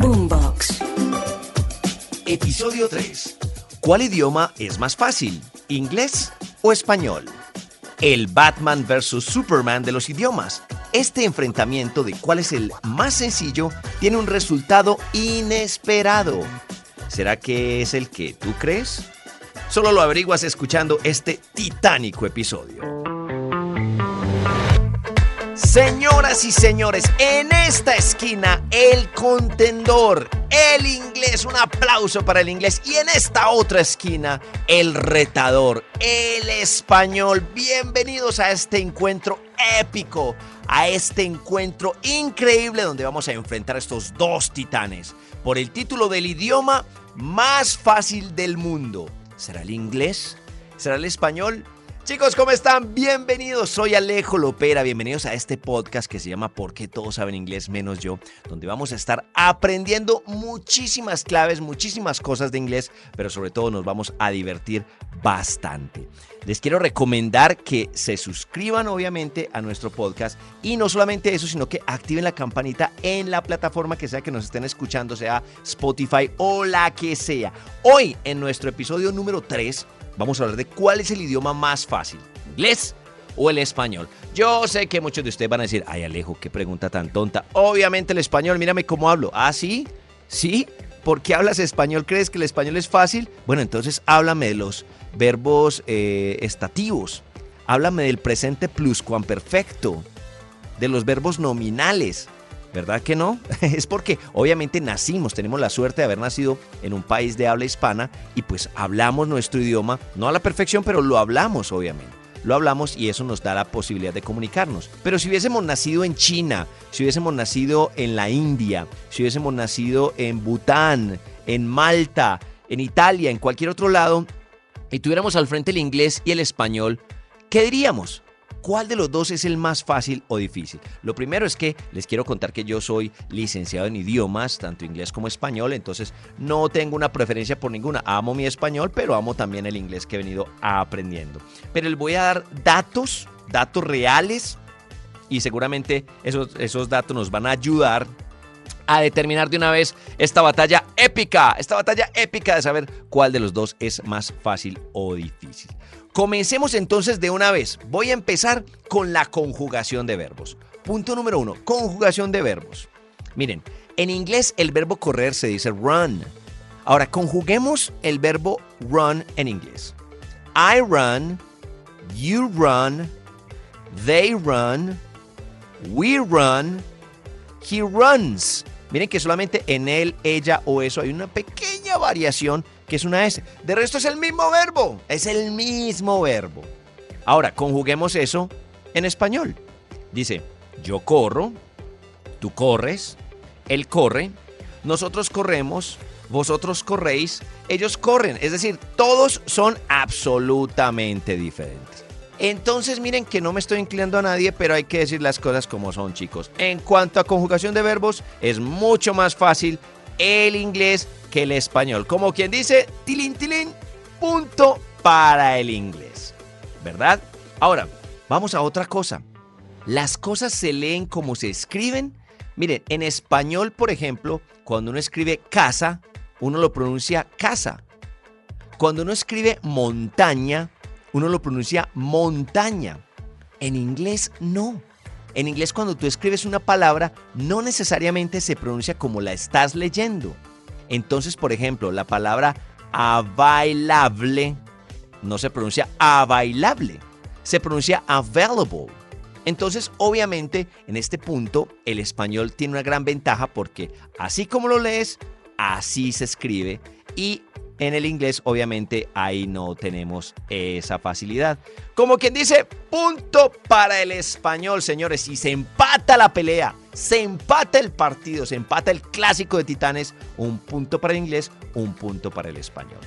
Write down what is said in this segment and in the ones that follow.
Boombox. Episodio 3. ¿Cuál idioma es más fácil? ¿Inglés o español? El Batman vs. Superman de los idiomas. Este enfrentamiento de cuál es el más sencillo tiene un resultado inesperado. ¿Será que es el que tú crees? Solo lo averiguas escuchando este titánico episodio. Señoras y señores, en esta esquina el contendor, el inglés, un aplauso para el inglés. Y en esta otra esquina el retador, el español. Bienvenidos a este encuentro épico, a este encuentro increíble donde vamos a enfrentar a estos dos titanes por el título del idioma más fácil del mundo. ¿Será el inglés? ¿Será el español? Chicos, ¿cómo están? Bienvenidos, soy Alejo Lopera, bienvenidos a este podcast que se llama ¿Por qué todos saben inglés menos yo? Donde vamos a estar aprendiendo muchísimas claves, muchísimas cosas de inglés, pero sobre todo nos vamos a divertir bastante. Les quiero recomendar que se suscriban obviamente a nuestro podcast y no solamente eso, sino que activen la campanita en la plataforma que sea que nos estén escuchando, sea Spotify o la que sea. Hoy en nuestro episodio número 3 vamos a hablar de cuál es el idioma más fácil, inglés o el español. Yo sé que muchos de ustedes van a decir, ay Alejo, qué pregunta tan tonta. Obviamente el español, mírame cómo hablo. ¿Ah, sí? ¿Sí? ¿Por qué hablas español? ¿Crees que el español es fácil? Bueno, entonces háblame de los verbos eh, estativos. Háblame del presente pluscuamperfecto, de los verbos nominales. ¿Verdad que no? Es porque obviamente nacimos, tenemos la suerte de haber nacido en un país de habla hispana y pues hablamos nuestro idioma, no a la perfección, pero lo hablamos obviamente. Lo hablamos y eso nos da la posibilidad de comunicarnos. Pero si hubiésemos nacido en China, si hubiésemos nacido en la India, si hubiésemos nacido en Bután, en Malta, en Italia, en cualquier otro lado, y tuviéramos al frente el inglés y el español, ¿qué diríamos? ¿Cuál de los dos es el más fácil o difícil? Lo primero es que les quiero contar que yo soy licenciado en idiomas, tanto inglés como español, entonces no tengo una preferencia por ninguna. Amo mi español, pero amo también el inglés que he venido aprendiendo. Pero les voy a dar datos, datos reales, y seguramente esos, esos datos nos van a ayudar a determinar de una vez esta batalla épica, esta batalla épica de saber cuál de los dos es más fácil o difícil. Comencemos entonces de una vez. Voy a empezar con la conjugación de verbos. Punto número uno, conjugación de verbos. Miren, en inglés el verbo correr se dice run. Ahora, conjuguemos el verbo run en inglés. I run, you run, they run, we run, he runs. Miren que solamente en él, ella o eso hay una pequeña variación que es una S. De resto es el mismo verbo, es el mismo verbo. Ahora, conjuguemos eso en español. Dice, yo corro, tú corres, él corre, nosotros corremos, vosotros corréis, ellos corren. Es decir, todos son absolutamente diferentes. Entonces miren que no me estoy inclinando a nadie, pero hay que decir las cosas como son, chicos. En cuanto a conjugación de verbos, es mucho más fácil el inglés que el español. Como quien dice, tilín, tilín, punto para el inglés. ¿Verdad? Ahora, vamos a otra cosa. Las cosas se leen como se escriben. Miren, en español, por ejemplo, cuando uno escribe casa, uno lo pronuncia casa. Cuando uno escribe montaña, uno lo pronuncia montaña. En inglés no. En inglés cuando tú escribes una palabra no necesariamente se pronuncia como la estás leyendo. Entonces, por ejemplo, la palabra available no se pronuncia available, se pronuncia available. Entonces, obviamente, en este punto, el español tiene una gran ventaja porque así como lo lees, así se escribe y En el inglés, obviamente, ahí no tenemos esa facilidad. Como quien dice, punto para el español, señores. Y se empata la pelea, se empata el partido, se empata el clásico de Titanes. Un punto para el inglés, un punto para el español.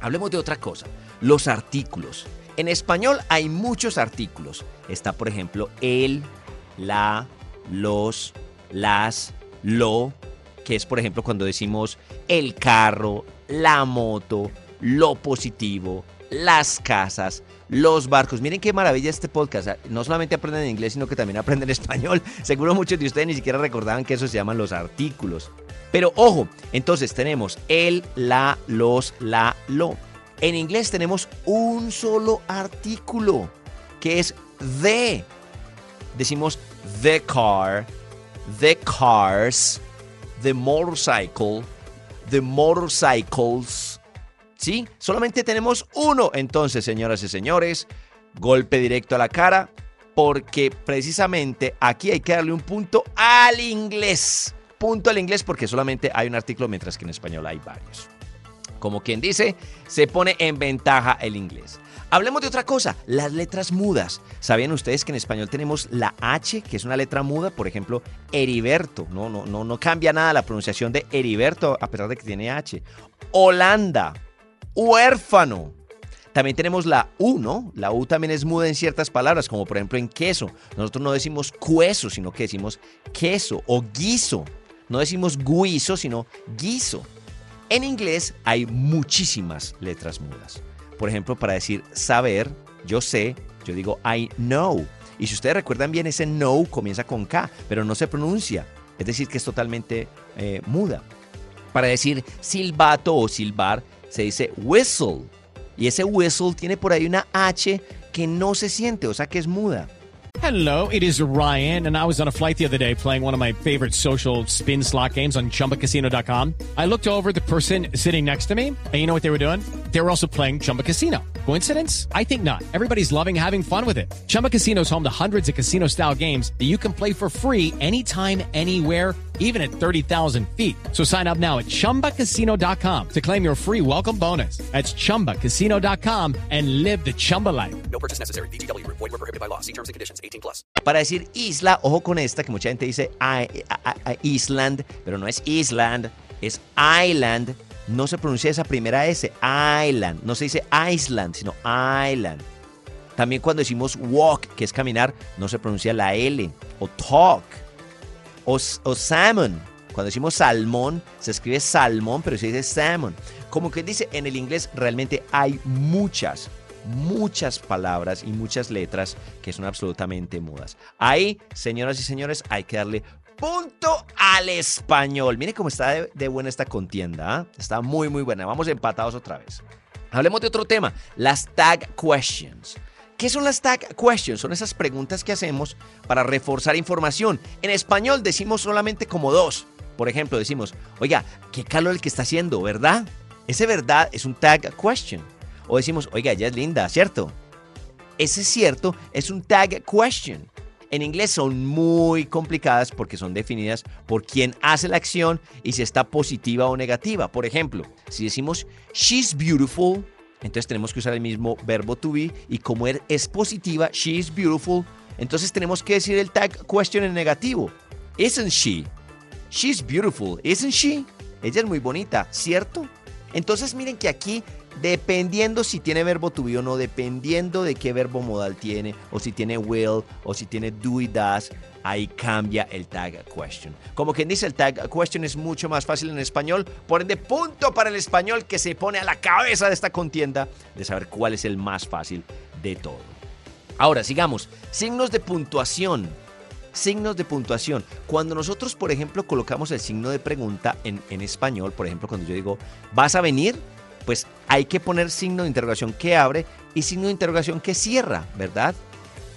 Hablemos de otra cosa, los artículos. En español hay muchos artículos. Está, por ejemplo, el, la, los, las, lo, que es, por ejemplo, cuando decimos el carro, la moto, lo positivo, las casas, los barcos. Miren qué maravilla este podcast. No solamente aprenden inglés, sino que también aprenden español. Seguro muchos de ustedes ni siquiera recordaban que eso se llaman los artículos. Pero ojo, entonces tenemos el, la, los, la, lo. En inglés tenemos un solo artículo, que es the. Decimos the car, the cars, the motorcycle, the motorcycles. ¿Sí? Solamente tenemos uno. Entonces, señoras y señores, golpe directo a la cara, porque precisamente aquí hay que darle un punto al inglés. Punto al inglés porque solamente hay un artículo, mientras que en español hay varios. Como quien dice, se pone en ventaja el inglés. Hablemos de otra cosa, las letras mudas. ¿Sabían ustedes que en español tenemos la H, que es una letra muda? Por ejemplo, Heriberto. No, no, no, no cambia nada la pronunciación de Heriberto a pesar de que tiene H. Holanda, huérfano. También tenemos la U, ¿no? La U también es muda en ciertas palabras, como por ejemplo en queso. Nosotros no decimos cueso, sino que decimos queso o guiso. No decimos guiso, sino guiso. En inglés hay muchísimas letras mudas. Por ejemplo, para decir saber, yo sé, yo digo I know. Y si ustedes recuerdan bien, ese know comienza con K, pero no se pronuncia. Es decir, que es totalmente eh, muda. Para decir silbato o silbar, se dice whistle. Y ese whistle tiene por ahí una H que no se siente, o sea que es muda. Hello, it is Ryan, and I was on a flight the other day playing one of my favorite social spin slot games on chumbacasino.com. I looked over the person sitting next to me, and you know what they were doing? They were also playing Chumba Casino. Coincidence? I think not. Everybody's loving having fun with it. Chumba Casino is home to hundreds of casino style games that you can play for free anytime, anywhere, even at 30,000 feet. So sign up now at chumbacasino.com to claim your free welcome bonus. That's chumbacasino.com and live the Chumba life. No purchase necessary. VGW Group. Void were prohibited by law. See terms and conditions. 18 plus. Para decir isla, ojo con esta, que mucha gente dice I- I- I- Island, pero no es Island, es Island. No se pronuncia esa primera S, Island. No se dice Island, sino Island. También cuando decimos walk, que es caminar, no se pronuncia la L. O talk. O, o salmon. Cuando decimos salmón, se escribe salmón, pero se dice salmon. Como que dice, en el inglés realmente hay muchas, muchas palabras y muchas letras que son absolutamente mudas. Ahí, señoras y señores, hay que darle punto al español. Mire cómo está de, buena esta contienda. ¿ah? Está muy, muy buena. Vamos empatados otra vez. Hablemos de otro tema, las tag questions. ¿Qué son las tag questions? Son esas preguntas que hacemos para reforzar información. En español decimos solamente como dos. Por ejemplo, decimos, oiga, qué calor el que está haciendo, ¿verdad? Ese verdad es un tag question. O decimos, oiga, ella es linda, ¿cierto? Ese cierto es un tag question. En inglés son muy complicadas porque son definidas por quién hace la acción y si está positiva o negativa. Por ejemplo, si decimos she's beautiful, entonces tenemos que usar el mismo verbo to be y como er- es positiva, she is beautiful, entonces tenemos que decir el tag question en negativo. Isn't she? She's beautiful, isn't she? Ella es muy bonita, ¿cierto? Entonces miren que aquí, dependiendo si tiene verbo to be o no, dependiendo de qué verbo modal tiene, o si tiene will, o si tiene do y does, ahí cambia el tag question. Como quien dice, el tag question es mucho más fácil en español, por ende, punto para el español que se pone a la cabeza de esta contienda de saber cuál es el más fácil de todo. Ahora, sigamos. Signos de puntuación. Signos de puntuación. Cuando nosotros, por ejemplo, colocamos el signo de pregunta en, en español, por ejemplo, cuando yo digo, ¿vas a venir? Pues hay que poner signo de interrogación que abre y signo de interrogación que cierra, ¿verdad?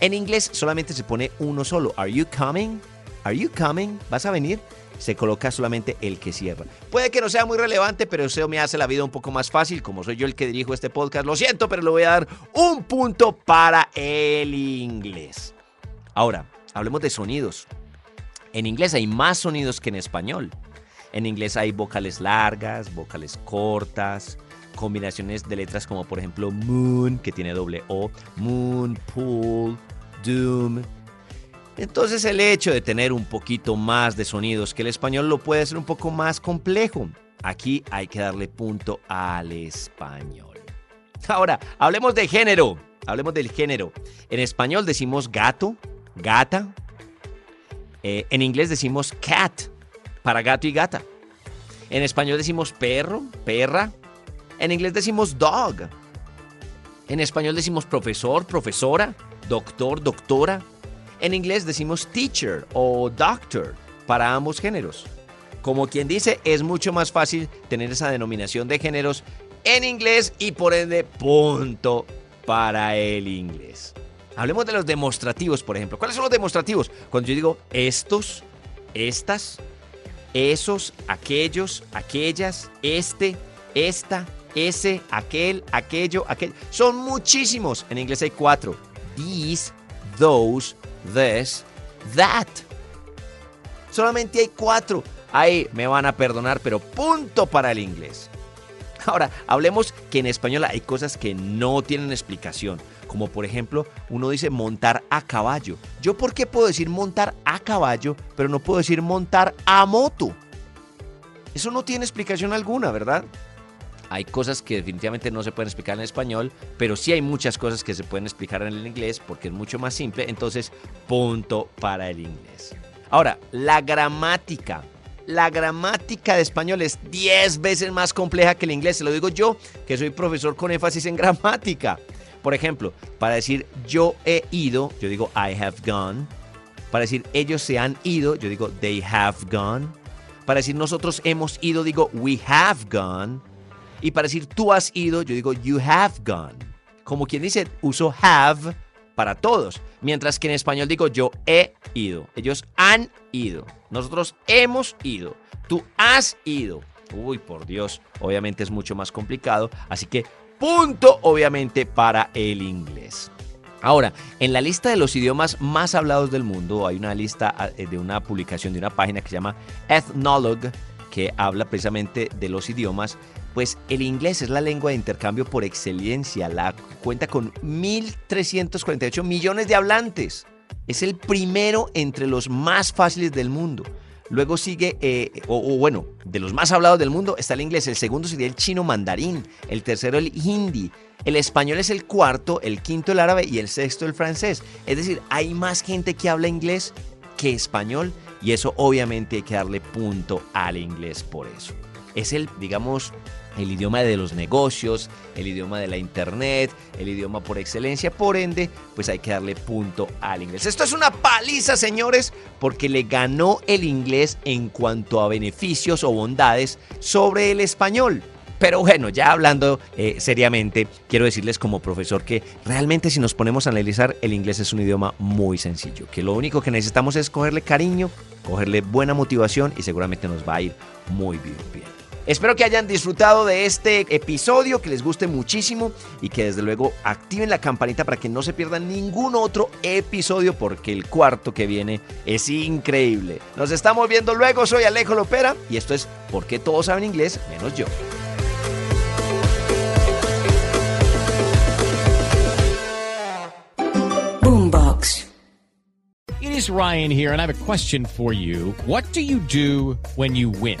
En inglés solamente se pone uno solo. ¿Are you coming? ¿Are you coming? ¿Vas a venir? Se coloca solamente el que cierra. Puede que no sea muy relevante, pero eso me hace la vida un poco más fácil. Como soy yo el que dirijo este podcast, lo siento, pero le voy a dar un punto para el inglés. Ahora, hablemos de sonidos. En inglés hay más sonidos que en español. En inglés hay vocales largas, vocales cortas, combinaciones de letras como por ejemplo moon, que tiene doble O, moon, pool, doom. Entonces el hecho de tener un poquito más de sonidos que el español lo puede hacer un poco más complejo. Aquí hay que darle punto al español. Ahora, hablemos de género. Hablemos del género. En español decimos gato, gata. Eh, en inglés decimos cat, para gato y gata. En español decimos perro, perra. En inglés decimos dog. En español decimos profesor, profesora, doctor, doctora. En inglés decimos teacher o doctor para ambos géneros. Como quien dice, es mucho más fácil tener esa denominación de géneros en inglés y por ende punto para el inglés. Hablemos de los demostrativos, por ejemplo. ¿Cuáles son los demostrativos? Cuando yo digo estos, estas, esos, aquellos, aquellas, este, esta, ese, aquel, aquello, aquel. Son muchísimos. En inglés hay cuatro. These, those, this, that. Solamente hay cuatro. Ahí me van a perdonar, pero punto para el inglés. Ahora, hablemos que en español hay cosas que no tienen explicación. Como por ejemplo, uno dice montar a caballo. ¿Yo por qué puedo decir montar a caballo, pero no puedo decir montar a moto? Eso no tiene explicación alguna, ¿verdad? Hay cosas que definitivamente no se pueden explicar en español, pero sí hay muchas cosas que se pueden explicar en el inglés porque es mucho más simple. Entonces, punto para el inglés. Ahora, la gramática. La gramática de español es 10 veces más compleja que el inglés. Se lo digo yo, que soy profesor con énfasis en gramática. Por ejemplo, para decir yo he ido, yo digo I have gone. Para decir ellos se han ido, yo digo they have gone. Para decir nosotros hemos ido, digo we have gone. Y para decir tú has ido, yo digo you have gone. Como quien dice, uso have para todos. Mientras que en español digo yo he ido. Ellos han ido. Nosotros hemos ido. Tú has ido. Uy, por Dios. Obviamente es mucho más complicado. Así que punto, obviamente, para el inglés. Ahora, en la lista de los idiomas más hablados del mundo hay una lista eh, de una publicación de una página que se llama Ethnologue, que habla precisamente de los idiomas. Pues el inglés es la lengua de intercambio por excelencia. La cuenta con 1.348 millones de hablantes. Es el primero entre los más fáciles del mundo. Luego sigue, eh, o, o, bueno, de los más hablados del mundo está el inglés. El segundo sería el chino mandarín. El tercero el hindi. El español es el cuarto, el quinto el árabe y el sexto el francés. Es decir, hay más gente que habla inglés que español y eso obviamente hay que darle punto al inglés por eso. Es el, digamos, el idioma de los negocios, el idioma de la internet, el idioma por excelencia, por ende, pues hay que darle punto al inglés. Esto es una paliza, señores, porque le ganó el inglés en cuanto a beneficios o bondades sobre el español. Pero bueno, ya hablando eh, seriamente, quiero decirles como profesor que realmente si nos ponemos a analizar, el inglés es un idioma muy sencillo, que lo único que necesitamos es cogerle cariño, cogerle buena motivación y seguramente nos va a ir muy bien. bien. Espero que hayan disfrutado de este episodio, que les guste muchísimo y que desde luego activen la campanita para que no se pierdan ningún otro episodio porque el cuarto que viene es increíble. Nos estamos viendo luego, soy Alejo Lopera y esto es Porque todos saben inglés menos yo. Boombox. It is Ryan here, and I have a question for you. What do you do when you win?